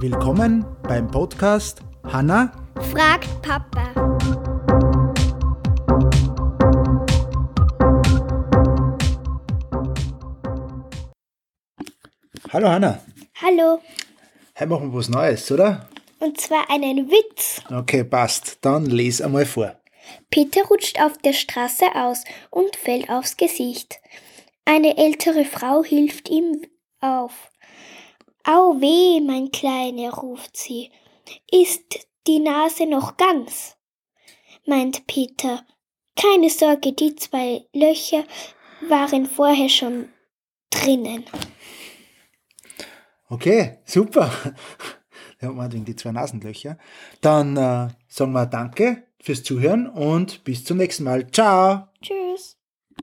Willkommen beim Podcast Hanna fragt Papa. Hallo Hanna. Hallo. Heute machen wir was Neues, oder? Und zwar einen Witz. Okay, passt. Dann les einmal vor. Peter rutscht auf der Straße aus und fällt aufs Gesicht. Eine ältere Frau hilft ihm auf. Au weh, mein Kleiner, ruft sie. Ist die Nase noch ganz? meint Peter. Keine Sorge, die zwei Löcher waren vorher schon drinnen. Okay, super. Da hat man die zwei Nasenlöcher. Dann äh, sagen wir Danke fürs Zuhören und bis zum nächsten Mal. Ciao.